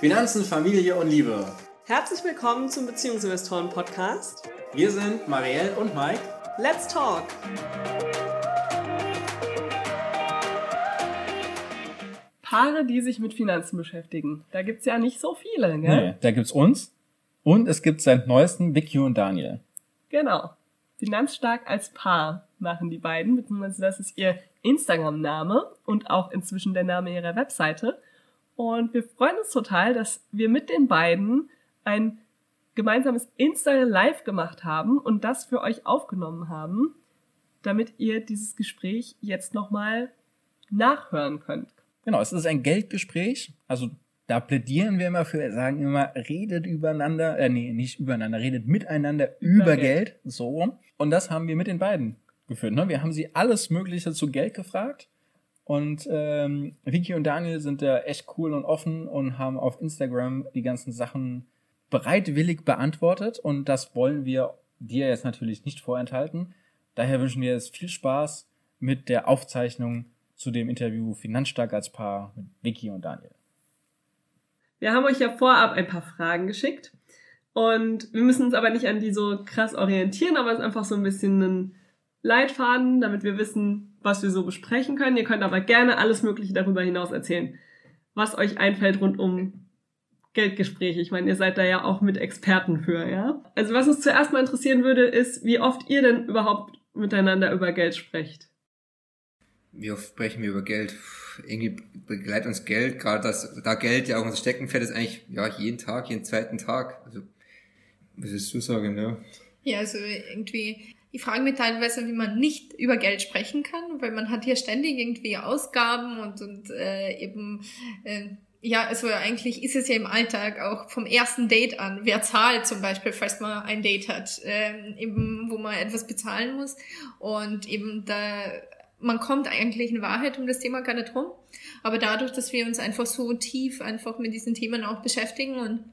Finanzen, Familie und Liebe. Herzlich willkommen zum Beziehungsinvestoren Podcast. Wir sind Marielle und Mike. Let's talk! Paare, die sich mit Finanzen beschäftigen. Da gibt es ja nicht so viele, gell? Nee, da gibt es uns und es gibt seit neuestem Vicky und Daniel. Genau. Finanzstark als Paar machen die beiden, beziehungsweise das ist ihr Instagram-Name und auch inzwischen der Name ihrer Webseite. Und wir freuen uns total, dass wir mit den beiden ein gemeinsames Insta-Live gemacht haben und das für euch aufgenommen haben, damit ihr dieses Gespräch jetzt nochmal nachhören könnt. Genau, es ist ein Geldgespräch. Also da plädieren wir immer für, wir sagen immer, redet übereinander, äh, nee, nicht übereinander, redet miteinander über, über Geld. Geld. So. Und das haben wir mit den beiden geführt. Ne? Wir haben sie alles Mögliche zu Geld gefragt. Und ähm, Vicky und Daniel sind da echt cool und offen und haben auf Instagram die ganzen Sachen bereitwillig beantwortet. Und das wollen wir dir jetzt natürlich nicht vorenthalten. Daher wünschen wir jetzt viel Spaß mit der Aufzeichnung zu dem Interview Finanzstark als Paar mit Vicky und Daniel. Wir haben euch ja vorab ein paar Fragen geschickt. Und wir müssen uns aber nicht an die so krass orientieren, aber es ist einfach so ein bisschen ein Leitfaden, damit wir wissen, was wir so besprechen können. Ihr könnt aber gerne alles Mögliche darüber hinaus erzählen, was euch einfällt rund um Geldgespräche. Ich meine, ihr seid da ja auch mit Experten für, ja? Also was uns zuerst mal interessieren würde, ist, wie oft ihr denn überhaupt miteinander über Geld sprecht. Wie oft sprechen wir über Geld? Irgendwie begleitet uns Geld, gerade das, da Geld ja auch unser Steckenpferd ist eigentlich, ja, jeden Tag, jeden zweiten Tag. Also, was willst du sagen, ja? Ja, also irgendwie, ich frage mich teilweise, wie man nicht über Geld sprechen kann, weil man hat hier ständig irgendwie Ausgaben und, und äh, eben äh, ja, also eigentlich ist es ja im Alltag auch vom ersten Date an, wer zahlt zum Beispiel, falls man ein Date hat, ähm, eben wo man etwas bezahlen muss. Und eben da man kommt eigentlich in Wahrheit um das Thema gar nicht rum, aber dadurch, dass wir uns einfach so tief einfach mit diesen Themen auch beschäftigen und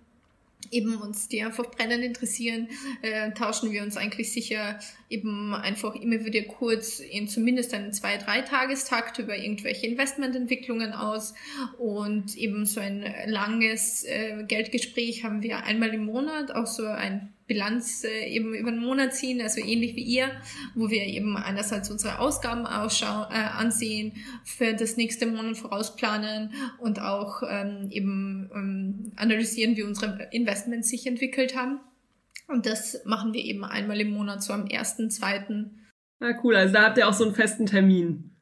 eben uns die einfach brennend interessieren, äh, tauschen wir uns eigentlich sicher eben einfach immer wieder kurz in zumindest einen zwei, drei Tagestakt über irgendwelche Investmententwicklungen aus. Und eben so ein langes äh, Geldgespräch haben wir einmal im Monat, auch so ein Bilanz äh, eben über den Monat ziehen, also ähnlich wie ihr, wo wir eben einerseits unsere Ausgaben ausschauen, äh, ansehen, für das nächste Monat vorausplanen und auch ähm, eben ähm, analysieren, wie unsere Investments sich entwickelt haben. Und das machen wir eben einmal im Monat, so am ersten, zweiten. Na ah, cool, also da habt ihr auch so einen festen Termin.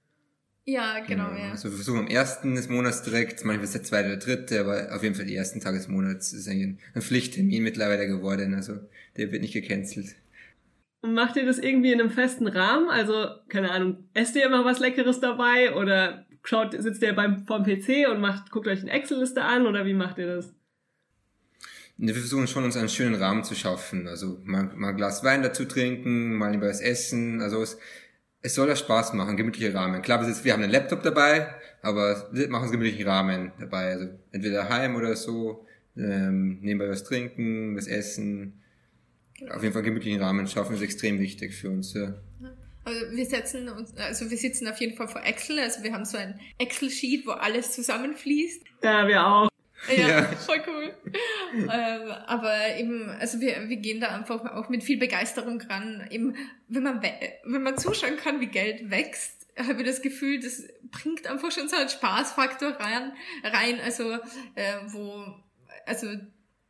Ja, genau, genau, ja. Also wir versuchen am ersten des Monats direkt, manchmal ist der zweite oder dritte, aber auf jeden Fall die ersten Tage des Monats ist eigentlich ein Pflichttermin mittlerweile geworden, also der wird nicht gecancelt. Und macht ihr das irgendwie in einem festen Rahmen? Also, keine Ahnung, esst ihr immer was Leckeres dabei oder schaut, sitzt ihr beim, vorm PC und macht, guckt euch eine Excel-Liste an oder wie macht ihr das? Wir versuchen schon, uns einen schönen Rahmen zu schaffen. Also mal, mal ein Glas Wein dazu trinken, mal lieber was essen. Also es, es soll ja Spaß machen, gemütlicher Rahmen. Klar, wir, wir haben einen Laptop dabei, aber wir machen einen gemütlichen Rahmen dabei. Also entweder heim oder so, ähm, nebenbei was trinken, was essen. Auf jeden Fall einen gemütlichen Rahmen schaffen ist extrem wichtig für uns. Ja. Also wir setzen uns, also wir sitzen auf jeden Fall vor Excel, also wir haben so ein Excel-Sheet, wo alles zusammenfließt. Ja, wir auch. Ja, ja. voll cool. ähm, aber eben, also wir, wir gehen da einfach auch mit viel Begeisterung ran. Eben, wenn man, wenn man zuschauen kann, wie Geld wächst, habe ich das Gefühl, das bringt einfach schon so einen Spaßfaktor rein, rein also äh, wo, also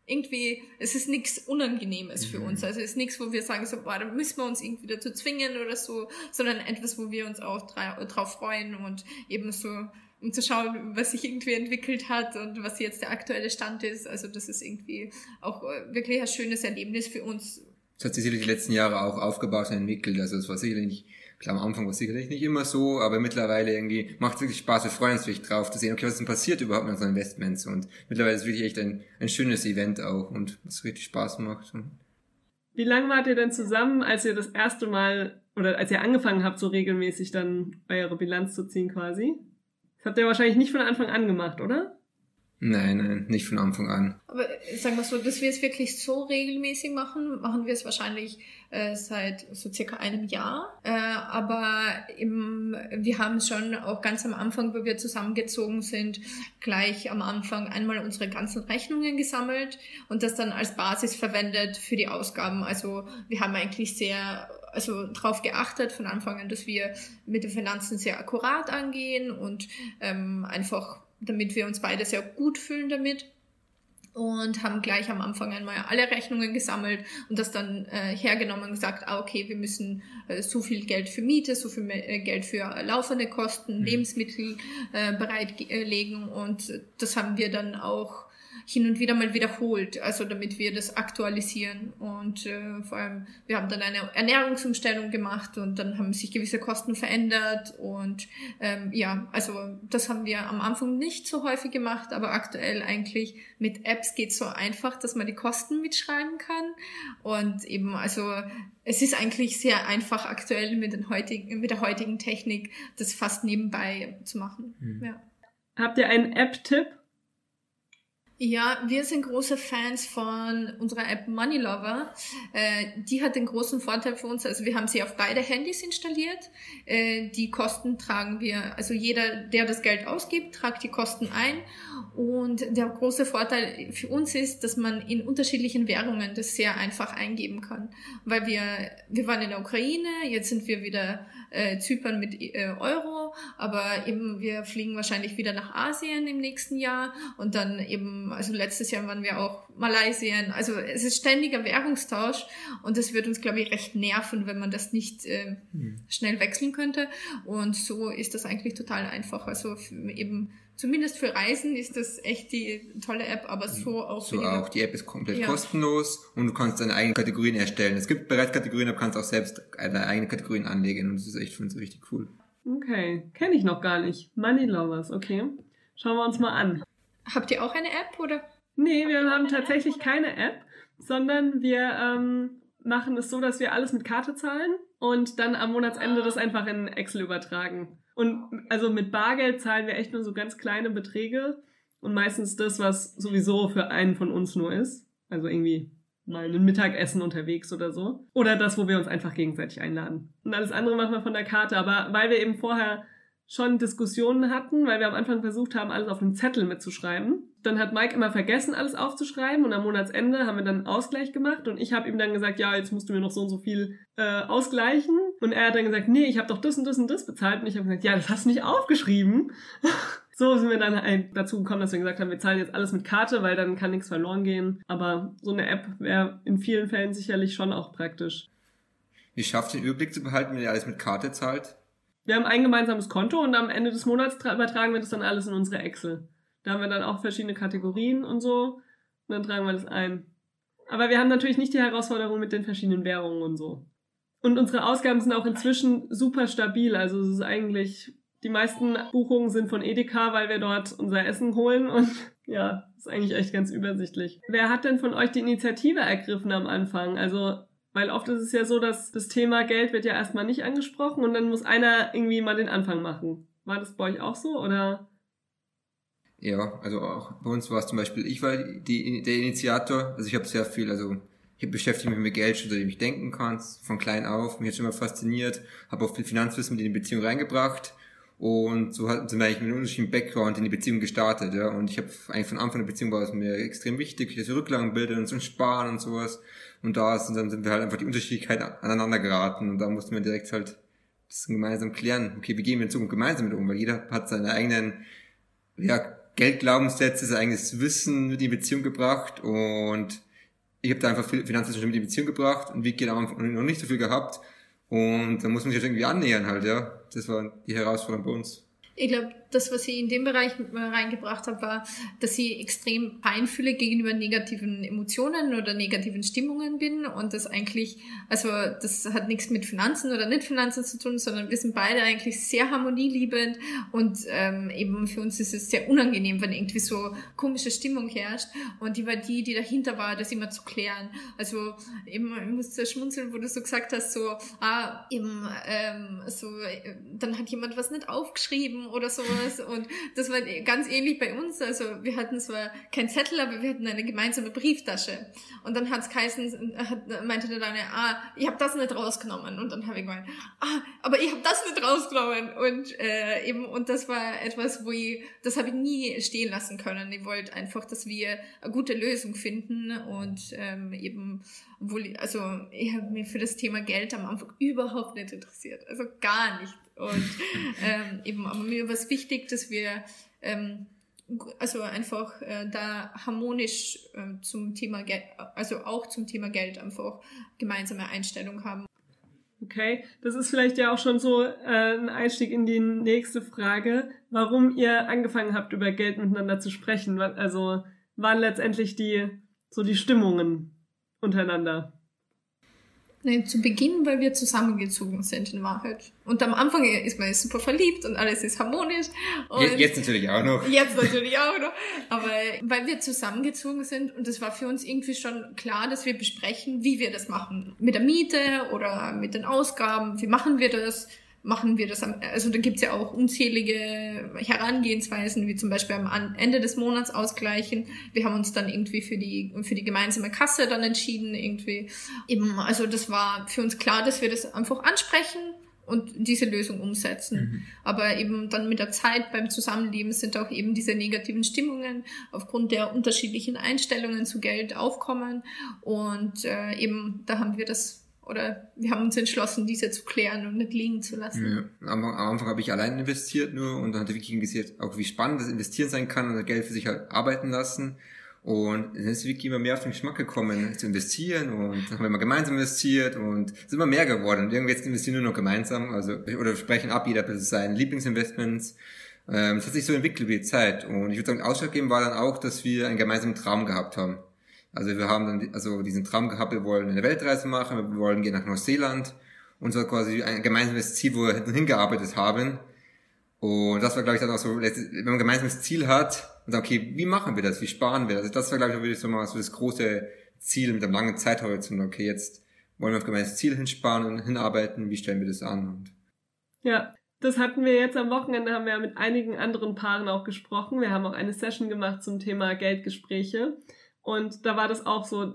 irgendwie, es ist nichts Unangenehmes für uns. Mhm. Also es ist nichts, wo wir sagen, so, boah, da müssen wir uns irgendwie dazu zwingen oder so, sondern etwas, wo wir uns auch drauf freuen und eben so um zu schauen, was sich irgendwie entwickelt hat und was jetzt der aktuelle Stand ist. Also das ist irgendwie auch äh, wirklich ein schönes Erlebnis für uns. Das hat sich sicherlich die letzten Jahre auch aufgebaut und entwickelt. Also es war sicherlich nicht, klar am Anfang war es sicherlich nicht immer so, aber mittlerweile irgendwie macht es wirklich Spaß, wir freuen uns wirklich drauf zu sehen, okay, was ist denn passiert überhaupt mit unseren Investments und mittlerweile ist es wirklich echt ein, ein schönes Event auch und was richtig Spaß macht. Wie lange wart ihr denn zusammen, als ihr das erste Mal oder als ihr angefangen habt, so regelmäßig dann eure Bilanz zu ziehen quasi? Das habt ihr wahrscheinlich nicht von Anfang an gemacht, oder? Nein, nein, nicht von Anfang an. Aber äh, sagen wir so, dass wir es wirklich so regelmäßig machen, machen wir es wahrscheinlich äh, seit so circa einem Jahr. Äh, aber im, wir haben schon auch ganz am Anfang, wo wir zusammengezogen sind, gleich am Anfang einmal unsere ganzen Rechnungen gesammelt und das dann als Basis verwendet für die Ausgaben. Also wir haben eigentlich sehr also darauf geachtet von Anfang an, dass wir mit den Finanzen sehr akkurat angehen und ähm, einfach, damit wir uns beide sehr gut fühlen damit und haben gleich am Anfang einmal alle Rechnungen gesammelt und das dann äh, hergenommen und gesagt, ah, okay, wir müssen äh, so viel Geld für Miete, so viel äh, Geld für laufende Kosten, mhm. Lebensmittel äh, bereitlegen und das haben wir dann auch hin und wieder mal wiederholt, also damit wir das aktualisieren. Und äh, vor allem, wir haben dann eine Ernährungsumstellung gemacht und dann haben sich gewisse Kosten verändert. Und ähm, ja, also das haben wir am Anfang nicht so häufig gemacht, aber aktuell eigentlich mit Apps geht so einfach, dass man die Kosten mitschreiben kann. Und eben, also es ist eigentlich sehr einfach aktuell mit, den heutigen, mit der heutigen Technik, das fast nebenbei zu machen. Mhm. Ja. Habt ihr einen App-Tipp? Ja, wir sind große Fans von unserer App Money Lover. Äh, die hat den großen Vorteil für uns, also wir haben sie auf beide Handys installiert. Äh, die Kosten tragen wir, also jeder, der das Geld ausgibt, tragt die Kosten ein. Und der große Vorteil für uns ist, dass man in unterschiedlichen Währungen das sehr einfach eingeben kann. Weil wir, wir waren in der Ukraine, jetzt sind wir wieder äh, Zypern mit äh, Euro, aber eben wir fliegen wahrscheinlich wieder nach Asien im nächsten Jahr und dann eben, also letztes Jahr waren wir auch Malaysien. Also es ist ständiger Währungstausch und das wird uns, glaube ich, recht nerven, wenn man das nicht äh, mhm. schnell wechseln könnte. Und so ist das eigentlich total einfach. Also eben zumindest für Reisen ist das echt die tolle App, aber so auch So auch. Die App ist komplett ja. kostenlos und du kannst deine eigenen Kategorien erstellen. Es gibt bereits Kategorien, aber kannst auch selbst deine eigenen Kategorien anlegen und das ist echt für uns richtig cool. Okay, kenne ich noch gar nicht. Money Lovers, okay. Schauen wir uns mal an. Habt ihr auch eine App oder? Nee, wir haben tatsächlich keine App, sondern wir ähm, machen es so, dass wir alles mit Karte zahlen und dann am Monatsende das einfach in Excel übertragen. Und also mit Bargeld zahlen wir echt nur so ganz kleine Beträge und meistens das, was sowieso für einen von uns nur ist. Also irgendwie mal ein Mittagessen unterwegs oder so. Oder das, wo wir uns einfach gegenseitig einladen. Und alles andere machen wir von der Karte. Aber weil wir eben vorher schon Diskussionen hatten, weil wir am Anfang versucht haben, alles auf einem Zettel mitzuschreiben. Dann hat Mike immer vergessen, alles aufzuschreiben und am Monatsende haben wir dann einen Ausgleich gemacht und ich habe ihm dann gesagt, ja, jetzt musst du mir noch so und so viel äh, ausgleichen. Und er hat dann gesagt, nee, ich habe doch das und das und das bezahlt. Und ich habe gesagt, ja, das hast du nicht aufgeschrieben. so sind wir dann dazu gekommen, dass wir gesagt haben, wir zahlen jetzt alles mit Karte, weil dann kann nichts verloren gehen. Aber so eine App wäre in vielen Fällen sicherlich schon auch praktisch. Schafft ihr den Überblick zu behalten, wenn ihr alles mit Karte zahlt? Wir haben ein gemeinsames Konto und am Ende des Monats übertragen wir das dann alles in unsere Excel. Da haben wir dann auch verschiedene Kategorien und so. Und dann tragen wir das ein. Aber wir haben natürlich nicht die Herausforderung mit den verschiedenen Währungen und so. Und unsere Ausgaben sind auch inzwischen super stabil. Also es ist eigentlich, die meisten Buchungen sind von Edeka, weil wir dort unser Essen holen und ja, ist eigentlich echt ganz übersichtlich. Wer hat denn von euch die Initiative ergriffen am Anfang? Also weil oft ist es ja so, dass das Thema Geld wird ja erstmal nicht angesprochen und dann muss einer irgendwie mal den Anfang machen. War das bei euch auch so oder? Ja, also auch bei uns war es zum Beispiel, ich war die, der Initiator, also ich habe sehr viel, also ich beschäftige mich mit Geld schon, seitdem ich denken kann, von klein auf, mich hat schon immer fasziniert, habe auch viel Finanzwissen mit in die Beziehung reingebracht und so hat, sind wir eigentlich mit einem unterschiedlichen Background in die Beziehung gestartet, ja. Und ich habe eigentlich von Anfang der Beziehung war es mir extrem wichtig, dass wir Rücklagen bilden und so Sparen und sowas. Und da sind, dann sind wir halt einfach die Unterschiedlichkeit aneinander geraten. Und da mussten wir direkt halt das gemeinsam klären. Okay, wie gehen wir in Zukunft gemeinsam mit um? Weil jeder hat seine eigenen, ja, Geldglaubenssätze, sein eigenes Wissen mit in die Beziehung gebracht. Und ich habe da einfach Finanzwissen schon mit in die Beziehung gebracht. Und Vicky hat noch nicht so viel gehabt. Und da muss man sich irgendwie annähern halt, ja. Das war die Herausforderung bei uns. Ich glaube, das, was ich in dem Bereich reingebracht habe, war, dass ich extrem feinfühle gegenüber negativen Emotionen oder negativen Stimmungen bin und das eigentlich, also das hat nichts mit Finanzen oder nicht Finanzen zu tun, sondern wir sind beide eigentlich sehr harmonieliebend und ähm, eben für uns ist es sehr unangenehm, wenn irgendwie so komische Stimmung herrscht und die war die, die dahinter war, das immer zu klären. Also eben, ich musste schmunzeln, wo du so gesagt hast, so, ah, eben, ähm, so, dann hat jemand was nicht aufgeschrieben oder so sowas. Und das war ganz ähnlich bei uns. Also wir hatten zwar kein Zettel, aber wir hatten eine gemeinsame Brieftasche. Und dann hat's geheißen, hat, meinte der eine, ah, ich habe das nicht rausgenommen. Und dann habe ich gemeint, ah, aber ich habe das nicht rausgenommen. Und äh, eben, und das war etwas, wo ich, das habe ich nie stehen lassen können. Ich wollte einfach, dass wir eine gute Lösung finden und ähm, eben, obwohl, also ich habe mir für das Thema Geld am Anfang überhaupt nicht interessiert. Also gar nicht. Und ähm, eben, aber mir war es wichtig, dass wir ähm, also einfach äh, da harmonisch äh, zum Thema Geld, also auch zum Thema Geld einfach gemeinsame Einstellung haben. Okay, das ist vielleicht ja auch schon so äh, ein Einstieg in die nächste Frage, warum ihr angefangen habt, über Geld miteinander zu sprechen. Also waren letztendlich die so die Stimmungen untereinander? Nein, zu Beginn, weil wir zusammengezogen sind in Wahrheit. Und am Anfang ist man super verliebt und alles ist harmonisch. Und jetzt natürlich auch noch. Jetzt natürlich auch noch. Aber weil wir zusammengezogen sind und es war für uns irgendwie schon klar, dass wir besprechen, wie wir das machen. Mit der Miete oder mit den Ausgaben. Wie machen wir das? Machen wir das am, also da gibt's ja auch unzählige Herangehensweisen, wie zum Beispiel am Ende des Monats ausgleichen. Wir haben uns dann irgendwie für die, für die gemeinsame Kasse dann entschieden, irgendwie. Eben, also das war für uns klar, dass wir das einfach ansprechen und diese Lösung umsetzen. Mhm. Aber eben dann mit der Zeit beim Zusammenleben sind auch eben diese negativen Stimmungen aufgrund der unterschiedlichen Einstellungen zu Geld aufkommen. Und äh, eben da haben wir das oder wir haben uns entschlossen, diese zu klären und nicht liegen zu lassen. Ja. Am, am Anfang habe ich allein investiert nur und dann hat Vicky gesehen, auch wie spannend das Investieren sein kann und Geld für sich halt arbeiten lassen. Und dann ist Vicky immer mehr auf den Geschmack gekommen, zu investieren und dann haben wir immer gemeinsam investiert und es ist immer mehr geworden. Und irgendwie jetzt investieren wir nur noch gemeinsam, also oder sprechen ab, jeder für seine Lieblingsinvestments. Ähm, es hat sich so entwickelt über die Zeit. Und ich würde sagen, ausschlaggebend war dann auch, dass wir einen gemeinsamen Traum gehabt haben. Also wir haben dann also diesen Traum gehabt, wir wollen eine Weltreise machen, wir wollen gehen nach Neuseeland und so quasi ein gemeinsames Ziel, wo wir hingearbeitet haben. Und das war, glaube ich, dann auch so, wenn man ein gemeinsames Ziel hat, und sagt, okay, wie machen wir das, wie sparen wir das? Das war, glaube ich, wirklich so mal so das große Ziel mit einem langen Zeithorizont. Okay, jetzt wollen wir auf gemeinsames Ziel hinsparen und hinarbeiten, wie stellen wir das an? Und ja, das hatten wir jetzt am Wochenende, haben wir ja mit einigen anderen Paaren auch gesprochen. Wir haben auch eine Session gemacht zum Thema Geldgespräche. Und da war das auch so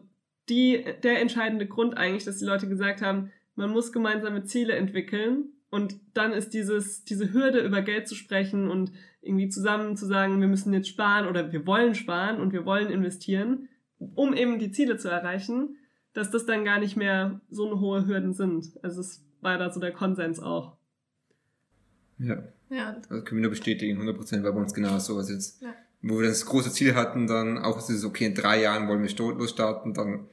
die, der entscheidende Grund eigentlich, dass die Leute gesagt haben, man muss gemeinsame Ziele entwickeln. Und dann ist dieses, diese Hürde, über Geld zu sprechen und irgendwie zusammen zu sagen, wir müssen jetzt sparen oder wir wollen sparen und wir wollen investieren, um eben die Ziele zu erreichen, dass das dann gar nicht mehr so eine hohe Hürden sind. Also es war da so der Konsens auch. Ja. Ja. Das können wir nur bestätigen, 100 Prozent war bei uns genau so. Also jetzt ja wo wir das große Ziel hatten, dann auch ist es okay, in drei Jahren wollen wir losstarten, dann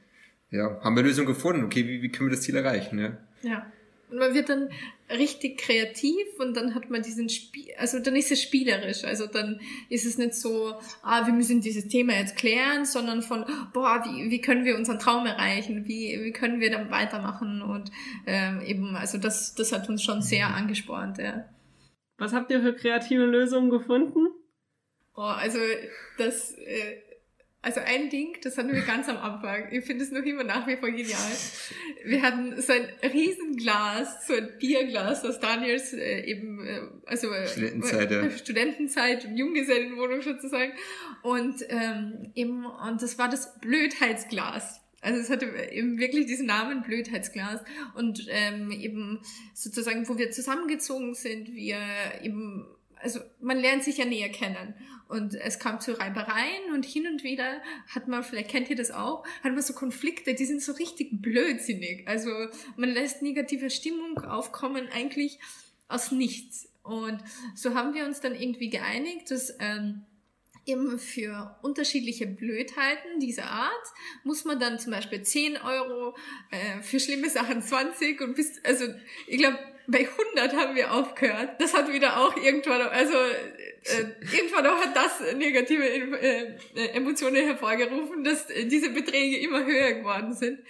ja, haben wir Lösungen gefunden. Okay, wie, wie können wir das Ziel erreichen? Ja. ja. Und man wird dann richtig kreativ und dann hat man diesen Spiel, also dann ist es spielerisch. Also dann ist es nicht so, ah, wir müssen dieses Thema jetzt klären, sondern von, boah, wie, wie können wir unseren Traum erreichen? Wie, wie können wir dann weitermachen? Und ähm, eben, also das, das hat uns schon sehr angespornt, ja. Was habt ihr für kreative Lösungen gefunden? Oh, also das, äh, also ein Ding, das hatten wir ganz am Anfang. Ich finde es noch immer nach wie vor genial. Wir hatten so ein Riesenglas, so ein Bierglas aus Daniels äh, eben, äh, also äh, Studentenzeit, ja. Studentenzeit und Junggesellenwohnung sozusagen. Und ähm, eben, und das war das Blödheitsglas. Also es hatte eben wirklich diesen Namen Blödheitsglas und ähm, eben sozusagen, wo wir zusammengezogen sind, wir eben also man lernt sich ja näher kennen. Und es kam zu Reibereien und hin und wieder hat man, vielleicht kennt ihr das auch, hat man so Konflikte, die sind so richtig blödsinnig. Also man lässt negative Stimmung aufkommen eigentlich aus nichts. Und so haben wir uns dann irgendwie geeinigt, dass ähm, eben für unterschiedliche Blödheiten dieser Art muss man dann zum Beispiel 10 Euro, äh, für schlimme Sachen 20 und bis, also ich glaube, bei 100 haben wir aufgehört. Das hat wieder auch irgendwann, also äh, irgendwann auch hat das negative äh, Emotionen hervorgerufen, dass diese Beträge immer höher geworden sind.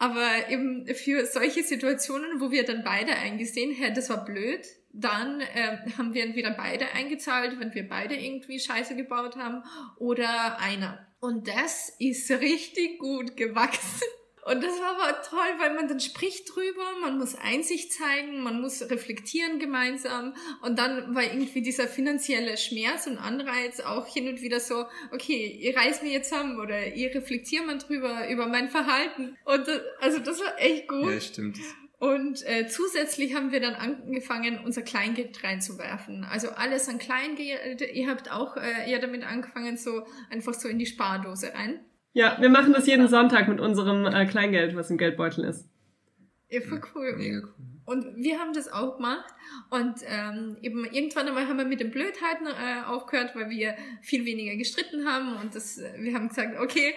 Aber eben für solche Situationen, wo wir dann beide eingesehen, hey, das war blöd, dann äh, haben wir entweder beide eingezahlt, wenn wir beide irgendwie Scheiße gebaut haben, oder einer. Und das ist richtig gut gewachsen. Und das war aber toll, weil man dann spricht drüber, man muss Einsicht zeigen, man muss reflektieren gemeinsam. Und dann war irgendwie dieser finanzielle Schmerz und Anreiz auch hin und wieder so, okay, ihr reißt mir jetzt zusammen oder ihr reflektiert mal drüber, über mein Verhalten. Und das, also das war echt gut. Ja, stimmt. Und äh, zusätzlich haben wir dann angefangen, unser Kleingeld reinzuwerfen. Also alles an Kleingeld. Ihr habt auch äh, ja damit angefangen, so einfach so in die Spardose rein. Ja, wir machen das jeden Sonntag mit unserem äh, Kleingeld, was im Geldbeutel ist. Ja, voll cool. Mega cool. Und wir haben das auch gemacht. Und ähm, eben irgendwann einmal haben wir mit den Blödheiten äh, aufgehört, weil wir viel weniger gestritten haben. Und das, wir haben gesagt, okay,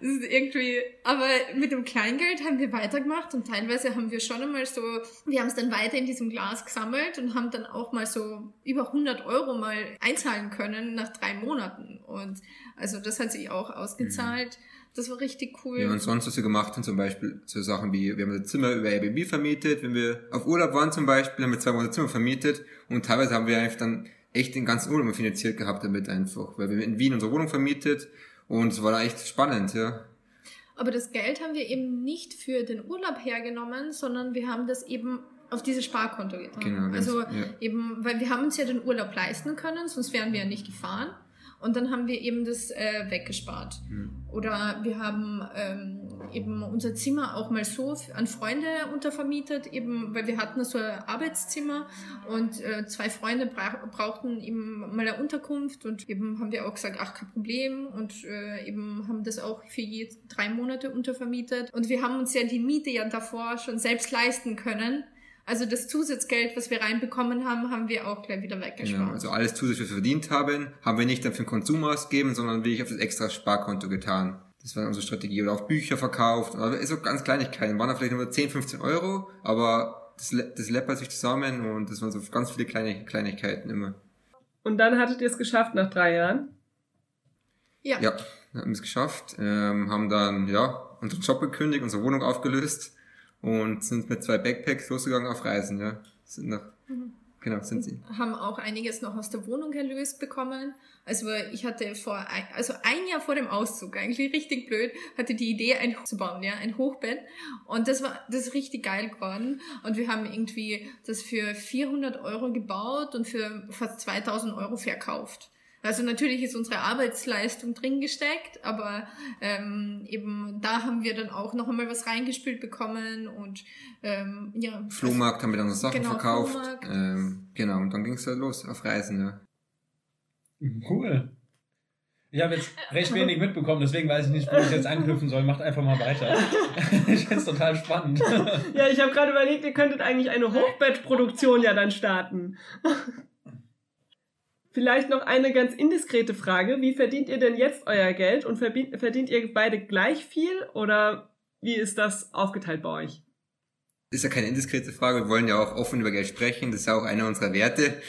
das ist irgendwie. Aber mit dem Kleingeld haben wir weitergemacht und teilweise haben wir schon einmal so, wir haben es dann weiter in diesem Glas gesammelt und haben dann auch mal so über 100 Euro mal einzahlen können nach drei Monaten. Und also das hat sich auch ausgezahlt. Das war richtig cool. Ja, und sonst, was wir gemacht haben, zum Beispiel so Sachen wie, wir haben das Zimmer über Airbnb vermietet, wenn wir auf Urlaub waren zum Beispiel, haben wir zwei Monate Zimmer vermietet und teilweise haben wir einfach dann echt den ganzen Urlaub finanziert gehabt damit einfach, weil wir in Wien unsere Wohnung vermietet und es war da echt spannend, ja. Aber das Geld haben wir eben nicht für den Urlaub hergenommen, sondern wir haben das eben auf dieses Sparkonto getan. Genau, also ja. eben, weil wir haben uns ja den Urlaub leisten können, sonst wären wir ja nicht gefahren. Und dann haben wir eben das äh, weggespart. Hm. Oder wir haben ähm, eben unser Zimmer auch mal so an Freunde untervermietet, eben weil wir hatten so ein Arbeitszimmer und äh, zwei Freunde bra brauchten eben mal eine Unterkunft und eben haben wir auch gesagt, ach kein Problem und äh, eben haben das auch für je drei Monate untervermietet und wir haben uns ja die Miete ja davor schon selbst leisten können. Also das Zusatzgeld, was wir reinbekommen haben, haben wir auch gleich wieder weggespart. Genau, also alles zusätzlich, was wir verdient haben, haben wir nicht dann für den Konsum ausgegeben, sondern wirklich auf das extra Sparkonto getan. Das war unsere Strategie. Oder auch Bücher verkauft. Aber so ganz Kleinigkeiten. Waren da vielleicht nur 10, 15 Euro, aber das, das läppert sich zusammen und das waren so ganz viele kleine Kleinigkeiten immer. Und dann hattet ihr es geschafft nach drei Jahren. Ja. Ja, haben wir es geschafft. Ähm, haben dann, ja, unseren Job gekündigt, unsere Wohnung aufgelöst und sind mit zwei Backpacks losgegangen auf Reisen, ja. Sind nach, genau, sind sie. haben auch einiges noch aus der Wohnung erlöst bekommen. Also ich hatte vor, ein, also ein Jahr vor dem Auszug, eigentlich richtig blöd, hatte die Idee, ein Hoch zu bauen, ja, ein Hochbett. Und das war, das ist richtig geil geworden. Und wir haben irgendwie das für 400 Euro gebaut und für fast 2000 Euro verkauft. Also natürlich ist unsere Arbeitsleistung drin gesteckt, aber ähm, eben da haben wir dann auch noch einmal was reingespült bekommen und ähm, ja. Flohmarkt haben wir dann unsere Sachen Genau, verkauft. Flohmarkt. Ähm, genau, und dann ging es halt los auf Reisen, ja. Cool. Ich habe jetzt recht wenig mitbekommen, deswegen weiß ich nicht, wo ich jetzt anknüpfen soll. Macht einfach mal weiter. ich finde es total spannend. Ja, ich habe gerade überlegt, ihr könntet eigentlich eine Hochbettproduktion ja dann starten. Vielleicht noch eine ganz indiskrete Frage. Wie verdient ihr denn jetzt euer Geld und verdient, ihr beide gleich viel oder wie ist das aufgeteilt bei euch? Ist ja keine indiskrete Frage, wir wollen ja auch offen über Geld sprechen, das ist ja auch einer unserer Werte.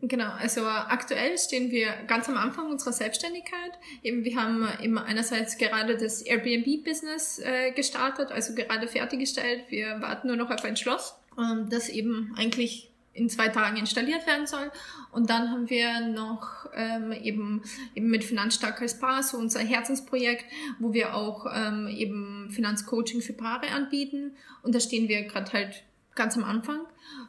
Genau, also aktuell stehen wir ganz am Anfang unserer Selbstständigkeit. Eben, wir haben eben einerseits gerade das Airbnb-Business äh, gestartet, also gerade fertiggestellt. Wir warten nur noch auf ein Schloss, ähm, das eben eigentlich in zwei Tagen installiert werden soll. Und dann haben wir noch ähm, eben, eben mit Finanzstark als Paar so unser Herzensprojekt, wo wir auch ähm, eben Finanzcoaching für Paare anbieten. Und da stehen wir gerade halt ganz am Anfang.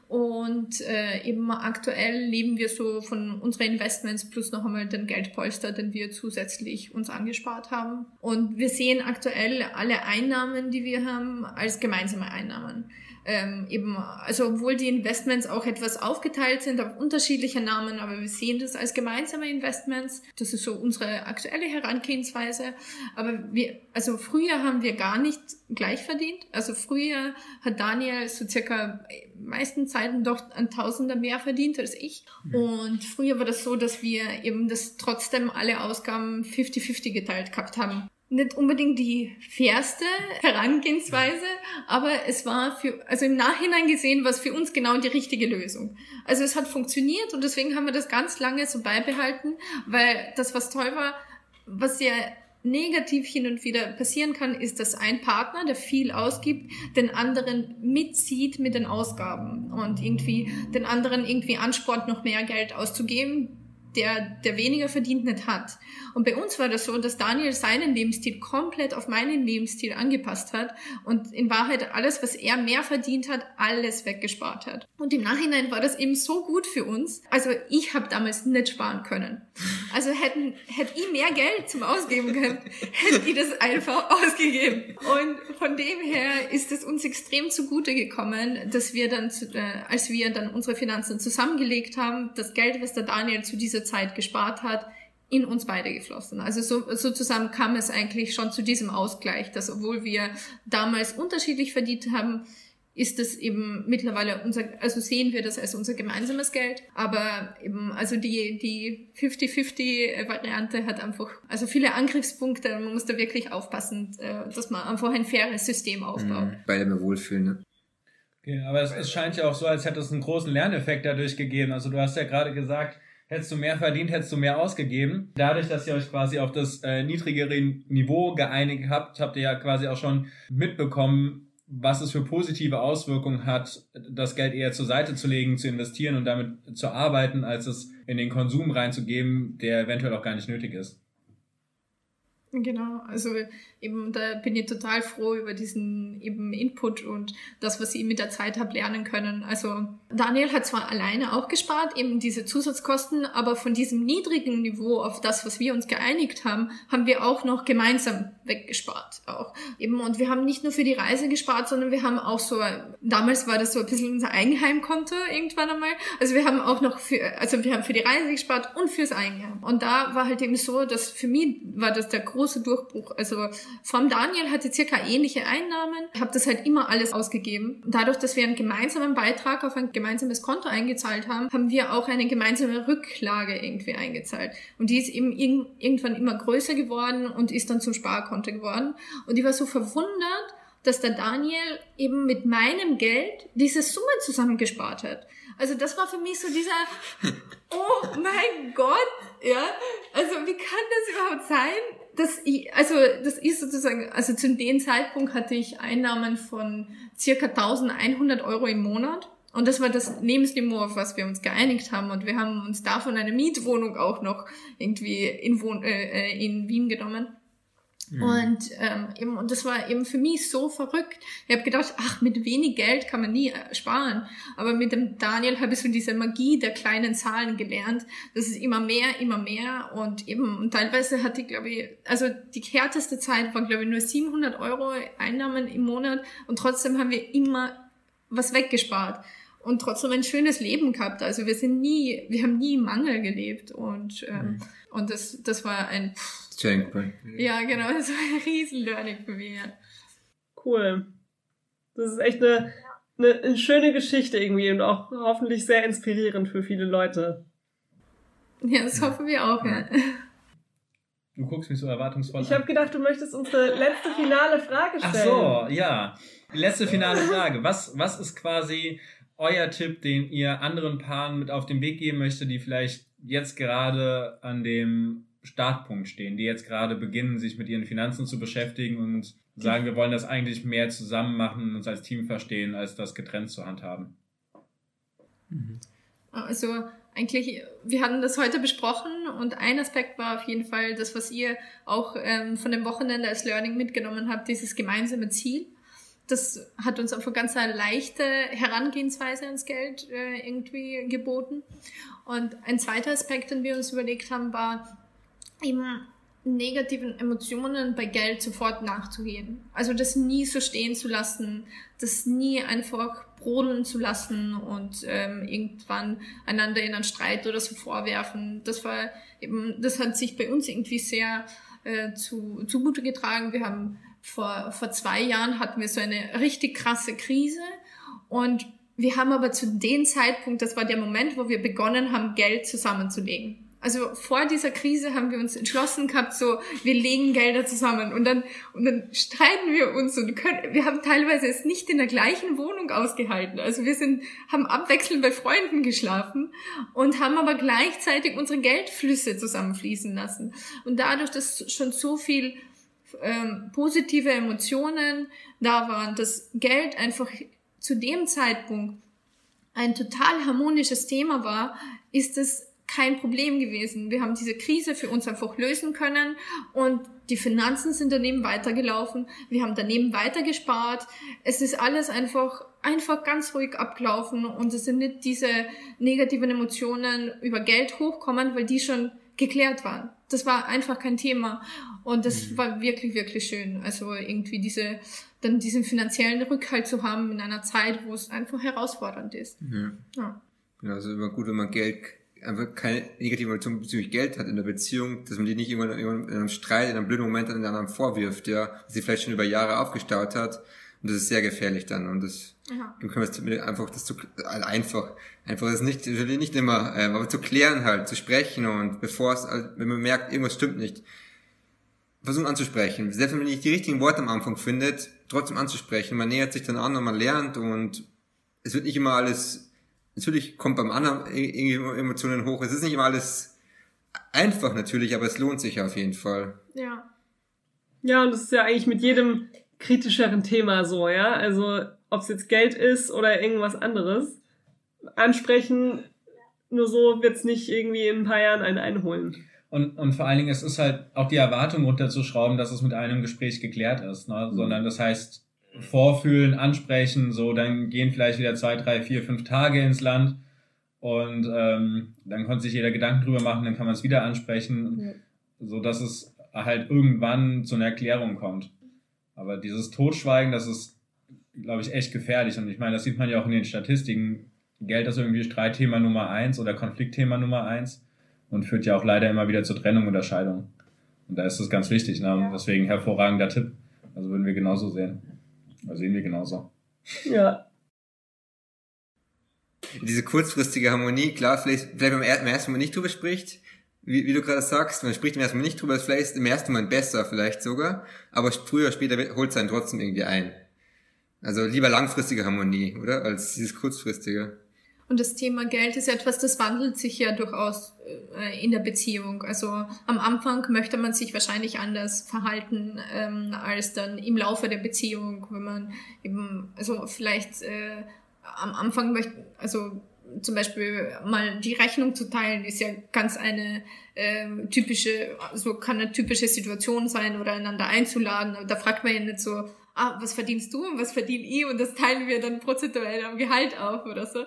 Und äh, eben aktuell leben wir so von unseren Investments plus noch einmal den Geldpolster, den wir zusätzlich uns angespart haben. Und wir sehen aktuell alle Einnahmen, die wir haben, als gemeinsame Einnahmen. Ähm, eben, also obwohl die Investments auch etwas aufgeteilt sind auf unterschiedliche Namen, aber wir sehen das als gemeinsame Investments. Das ist so unsere aktuelle Herangehensweise. Aber wir, also früher haben wir gar nicht gleich verdient. Also früher hat Daniel so circa äh, meisten Zeiten doch ein Tausender mehr verdient als ich. Und früher war das so, dass wir eben das trotzdem alle Ausgaben 50-50 geteilt gehabt haben. Nicht unbedingt die fairste Herangehensweise, aber es war für, also im Nachhinein gesehen, war es für uns genau die richtige Lösung. Also es hat funktioniert und deswegen haben wir das ganz lange so beibehalten, weil das, was toll war, was ja negativ hin und wieder passieren kann, ist, dass ein Partner, der viel ausgibt, den anderen mitzieht mit den Ausgaben und irgendwie den anderen irgendwie anspornt, noch mehr Geld auszugeben, der, der weniger verdient, nicht hat. Und bei uns war das so, dass Daniel seinen Lebensstil komplett auf meinen Lebensstil angepasst hat und in Wahrheit alles, was er mehr verdient hat, alles weggespart hat. Und im Nachhinein war das eben so gut für uns. Also ich habe damals nicht sparen können. Also hätten, hätte ich mehr Geld zum Ausgeben können, hätte ich das einfach ausgegeben. Und von dem her ist es uns extrem zugute gekommen, dass wir dann, äh, als wir dann unsere Finanzen zusammengelegt haben, das Geld, was der Daniel zu dieser Zeit gespart hat, in uns beide geflossen. Also so, so zusammen kam es eigentlich schon zu diesem Ausgleich, dass obwohl wir damals unterschiedlich verdient haben, ist das eben mittlerweile unser, also sehen wir das als unser gemeinsames Geld. Aber eben, also die, die 50-50 Variante hat einfach, also viele Angriffspunkte. Man muss da wirklich aufpassen, äh, dass man einfach ein faires System aufbaut. Mhm. Beide mehr wohlfühlen, ne? Okay, aber es, es scheint ja auch so, als hätte es einen großen Lerneffekt dadurch gegeben. Also du hast ja gerade gesagt, hättest du mehr verdient, hättest du mehr ausgegeben. Dadurch, dass ihr euch quasi auf das äh, niedrigere Niveau geeinigt habt, habt ihr ja quasi auch schon mitbekommen, was es für positive Auswirkungen hat, das Geld eher zur Seite zu legen, zu investieren und damit zu arbeiten, als es in den Konsum reinzugeben, der eventuell auch gar nicht nötig ist. Genau, also eben da bin ich total froh über diesen eben Input und das, was ich mit der Zeit habe lernen können. Also Daniel hat zwar alleine auch gespart, eben diese Zusatzkosten, aber von diesem niedrigen Niveau auf das, was wir uns geeinigt haben, haben wir auch noch gemeinsam weggespart. Auch eben und wir haben nicht nur für die Reise gespart, sondern wir haben auch so, damals war das so ein bisschen unser Eigenheimkonto irgendwann einmal. Also wir haben auch noch für, also wir haben für die Reise gespart und fürs Eigenheim. Und da war halt eben so, dass für mich war das der große Durchbruch. Also vom Daniel hatte circa ähnliche Einnahmen, habe das halt immer alles ausgegeben. Dadurch, dass wir einen gemeinsamen Beitrag auf ein gemeinsames Konto eingezahlt haben, haben wir auch eine gemeinsame Rücklage irgendwie eingezahlt. Und die ist eben irgendwann immer größer geworden und ist dann zum Sparkonto geworden. Und ich war so verwundert, dass der Daniel eben mit meinem Geld diese Summe zusammengespart hat. Also das war für mich so dieser, oh mein Gott, ja. Also wie kann das überhaupt sein, das, also, das ist sozusagen, also zu dem Zeitpunkt hatte ich Einnahmen von circa 1100 Euro im Monat. Und das war das Lebensniveau, auf was wir uns geeinigt haben. Und wir haben uns davon eine Mietwohnung auch noch irgendwie in, Wohn äh, äh in Wien genommen. Mhm. Und, ähm, eben, und das war eben für mich so verrückt. Ich habe gedacht, ach, mit wenig Geld kann man nie äh, sparen. Aber mit dem Daniel habe ich so diese Magie der kleinen Zahlen gelernt. Das ist immer mehr, immer mehr. Und eben, und teilweise hatte ich, glaube ich, also die härteste Zeit war, glaube ich, nur 700 Euro Einnahmen im Monat. Und trotzdem haben wir immer was weggespart und trotzdem ein schönes Leben gehabt. Also wir sind nie, wir haben nie im Mangel gelebt und ähm, mhm. und das das war ein pff, ja genau, das war ein riesen Learning für mich. Cool. Das ist echt eine, eine, eine schöne Geschichte irgendwie und auch hoffentlich sehr inspirierend für viele Leute. Ja, das hoffen wir auch. Ja. Du guckst mich so erwartungsvoll ich an. Ich habe gedacht, du möchtest unsere letzte finale Frage stellen. Ach so, ja. Die letzte finale Frage. Was, was ist quasi euer Tipp, den ihr anderen Paaren mit auf den Weg geben möchtet, die vielleicht jetzt gerade an dem Startpunkt stehen, die jetzt gerade beginnen, sich mit ihren Finanzen zu beschäftigen und sagen, wir wollen das eigentlich mehr zusammen machen, uns als Team verstehen, als das getrennt zu handhaben? Mhm. Also eigentlich, wir hatten das heute besprochen und ein Aspekt war auf jeden Fall das, was ihr auch ähm, von dem Wochenende als Learning mitgenommen habt, dieses gemeinsame Ziel das hat uns ganz eine leichte Herangehensweise ans Geld äh, irgendwie geboten. Und ein zweiter Aspekt, den wir uns überlegt haben, war eben negativen Emotionen bei Geld sofort nachzugehen. Also das nie so stehen zu lassen, das nie einfach brodeln zu lassen und ähm, irgendwann einander in einen Streit oder so vorwerfen. Das war eben, das hat sich bei uns irgendwie sehr äh, zu, zugute getragen. Wir haben vor, vor zwei Jahren hatten wir so eine richtig krasse Krise und wir haben aber zu dem Zeitpunkt, das war der Moment, wo wir begonnen haben, Geld zusammenzulegen. Also vor dieser Krise haben wir uns entschlossen gehabt, so, wir legen Gelder zusammen und dann, und dann streiten wir uns und können, wir haben teilweise es nicht in der gleichen Wohnung ausgehalten. Also wir sind, haben abwechselnd bei Freunden geschlafen und haben aber gleichzeitig unsere Geldflüsse zusammenfließen lassen. Und dadurch, dass schon so viel ähm, positive Emotionen da waren, dass Geld einfach zu dem Zeitpunkt ein total harmonisches Thema war, ist es kein Problem gewesen. Wir haben diese Krise für uns einfach lösen können und die Finanzen sind daneben weitergelaufen. Wir haben daneben weitergespart. Es ist alles einfach, einfach ganz ruhig abgelaufen und es sind nicht diese negativen Emotionen über Geld hochkommen, weil die schon geklärt waren. Das war einfach kein Thema. Und das mhm. war wirklich, wirklich schön. Also irgendwie diese, dann diesen finanziellen Rückhalt zu haben in einer Zeit, wo es einfach herausfordernd ist. Mhm. Ja. ja. Also immer gut, wenn man Geld einfach keine negative Emotion bezüglich Geld hat in der Beziehung, dass man die nicht irgendwann, irgendwann in einem Streit, in einem blöden Moment an den anderen vorwirft, ja, was sie vielleicht schon über Jahre aufgestaut hat. Und das ist sehr gefährlich dann. Und das, ja. dann können wir es einfach, das zu, also einfach, einfach das nicht, nicht immer, ähm, aber zu klären halt, zu sprechen und bevor es, wenn man merkt, irgendwas stimmt nicht, versuchen anzusprechen. Selbst wenn man nicht die richtigen Worte am Anfang findet, trotzdem anzusprechen. Man nähert sich dann an und man lernt und es wird nicht immer alles natürlich kommt beim anderen irgendwie Emotionen hoch. Es ist nicht immer alles einfach natürlich, aber es lohnt sich auf jeden Fall. Ja. Ja, und das ist ja eigentlich mit jedem kritischeren Thema so, ja. Also ob es jetzt Geld ist oder irgendwas anderes. Ansprechen, nur so wird's nicht irgendwie in ein paar Jahren einen einholen. Und, und vor allen Dingen, es ist halt auch die Erwartung runterzuschrauben, dass es mit einem Gespräch geklärt ist. Ne? Mhm. Sondern das heißt, vorfühlen, ansprechen, so dann gehen vielleicht wieder zwei, drei, vier, fünf Tage ins Land und ähm, dann konnte sich jeder Gedanken drüber machen, dann kann man es wieder ansprechen, ja. so dass es halt irgendwann zu einer Erklärung kommt. Aber dieses Totschweigen, das ist, glaube ich, echt gefährlich und ich meine, das sieht man ja auch in den Statistiken. Geld ist irgendwie Streitthema Nummer eins oder Konfliktthema Nummer eins und führt ja auch leider immer wieder zur Trennung oder Scheidung. Und da ist es ganz wichtig, ne? Ja. deswegen hervorragender Tipp. Also würden wir genauso sehen. Da sehen wir genauso. Ja. Diese kurzfristige Harmonie, klar, vielleicht, vielleicht wenn man im ersten Mal nicht drüber spricht, wie, wie du gerade sagst, man spricht im ersten Mal nicht drüber, ist vielleicht im ersten Mal besser vielleicht sogar, aber früher oder später holt es einen trotzdem irgendwie ein. Also lieber langfristige Harmonie, oder? Als dieses kurzfristige. Und das Thema Geld ist etwas, das wandelt sich ja durchaus äh, in der Beziehung. Also am Anfang möchte man sich wahrscheinlich anders verhalten ähm, als dann im Laufe der Beziehung, wenn man eben, also vielleicht äh, am Anfang möchte, also zum Beispiel mal die Rechnung zu teilen, ist ja ganz eine äh, typische, so kann eine typische Situation sein oder einander einzuladen. Da fragt man ja nicht so, ah, was verdienst du und was verdiene ich und das teilen wir dann prozentuell am Gehalt auf oder so.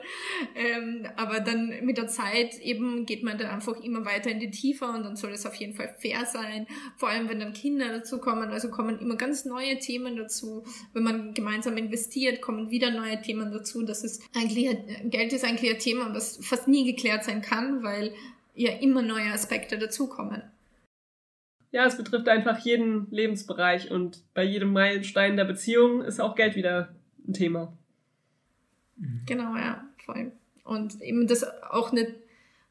Ähm, aber dann mit der Zeit eben geht man da einfach immer weiter in die Tiefe und dann soll es auf jeden Fall fair sein. Vor allem, wenn dann Kinder dazu kommen, also kommen immer ganz neue Themen dazu. Wenn man gemeinsam investiert, kommen wieder neue Themen dazu. Das ist eigentlich, Geld ist eigentlich ein Thema, was fast nie geklärt sein kann, weil ja immer neue Aspekte dazukommen ja, es betrifft einfach jeden Lebensbereich und bei jedem Meilenstein der Beziehung ist auch Geld wieder ein Thema. Genau, ja, voll. Und eben das auch nicht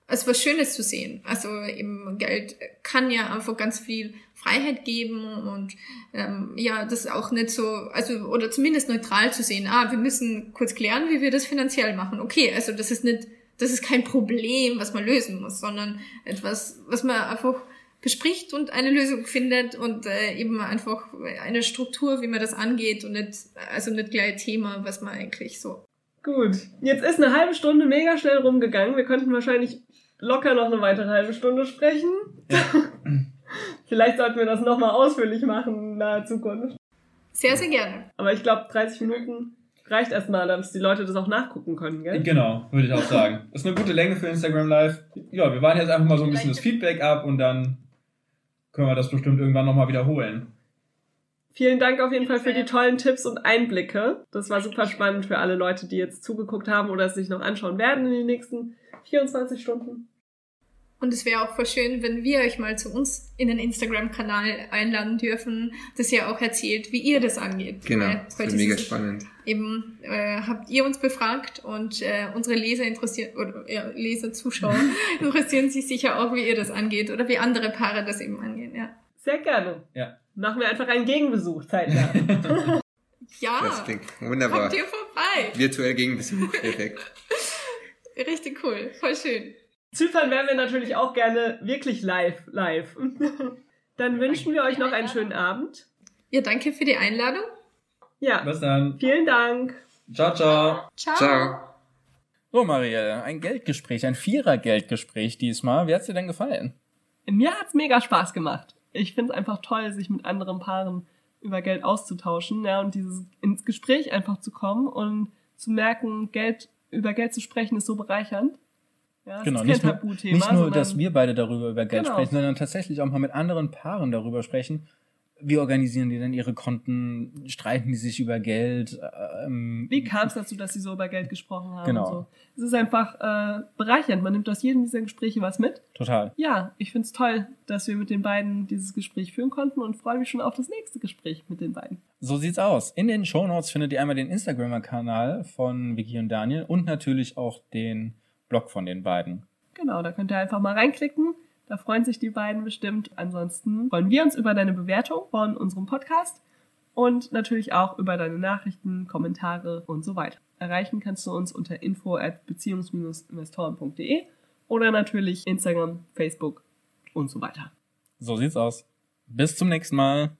als was Schönes zu sehen. Also eben Geld kann ja einfach ganz viel Freiheit geben und ähm, ja, das auch nicht so, also oder zumindest neutral zu sehen. Ah, wir müssen kurz klären, wie wir das finanziell machen. Okay, also das ist nicht, das ist kein Problem, was man lösen muss, sondern etwas, was man einfach bespricht und eine Lösung findet und äh, eben einfach eine Struktur, wie man das angeht und nicht, also nicht gleich Thema, was man eigentlich so. Gut, jetzt ist eine halbe Stunde mega schnell rumgegangen. Wir könnten wahrscheinlich locker noch eine weitere halbe Stunde sprechen. Ja. Vielleicht sollten wir das nochmal ausführlich machen in naher Zukunft. Sehr, sehr gerne. Aber ich glaube, 30 Minuten reicht erstmal, dass die Leute das auch nachgucken können, gell? Genau, würde ich auch sagen. Das ist eine gute Länge für Instagram Live. Ja, wir waren jetzt einfach mal so ein bisschen das Feedback ab und dann können wir das bestimmt irgendwann nochmal wiederholen. Vielen Dank auf jeden Fall für die tollen Tipps und Einblicke. Das war super spannend für alle Leute, die jetzt zugeguckt haben oder es sich noch anschauen werden in den nächsten 24 Stunden. Und es wäre auch voll schön, wenn wir euch mal zu uns in den Instagram-Kanal einladen dürfen, dass ihr auch erzählt, wie ihr das angeht. Genau, das ist mega spannend. Eben äh, habt ihr uns befragt und äh, unsere Leser interessieren, oder ja, Leser, Zuschauer interessieren sich sicher auch, wie ihr das angeht oder wie andere Paare das eben angehen, ja. Sehr gerne. Ja. Machen wir einfach einen Gegenbesuch zeitnah. ja. Das klingt wunderbar. Kommt ihr vorbei. Virtuell Gegenbesuch, perfekt. Richtig cool, voll schön. Zypern wären wir natürlich auch gerne wirklich live, live. Dann wünschen wir euch noch einen schönen Abend. Ja, danke für die Einladung. Ja. Bis dann. Vielen Dank. Ciao, ciao. Ciao. Ciao. So, Marielle, ein Geldgespräch, ein Vierer-Geldgespräch diesmal. Wie hat's dir denn gefallen? Mir hat's mega Spaß gemacht. Ich find's einfach toll, sich mit anderen Paaren über Geld auszutauschen, ja, und dieses ins Gespräch einfach zu kommen und zu merken, Geld über Geld zu sprechen ist so bereichernd. Ja, es Genau, ist nicht nur, nicht nur, dass wir beide darüber über Geld Genau. sprechen, sondern tatsächlich auch mal mit anderen Paaren darüber sprechen. Wie organisieren die denn ihre Konten? Streiten die sich über Geld? Ähm, Wie kam es dazu, dass sie so über Geld gesprochen haben? Genau. So. Es ist einfach äh, bereichernd. Man nimmt aus jedem dieser Gespräche was mit. Total. Ja, ich find's toll, dass wir mit den beiden dieses Gespräch führen konnten und freue mich schon auf das nächste Gespräch mit den beiden. So sieht's aus. In den Shownotes findet ihr einmal den Instagram-Kanal von Vicky und Daniel und natürlich auch den Blog von den beiden. Genau, da könnt ihr einfach mal reinklicken. Da freuen sich die beiden bestimmt. Ansonsten freuen wir uns über deine Bewertung von unserem Podcast und natürlich auch über deine Nachrichten, Kommentare und so weiter. Erreichen kannst du uns unter info at beziehungs-investoren.de oder natürlich Instagram, Facebook und so weiter. So sieht's aus. Bis zum nächsten Mal.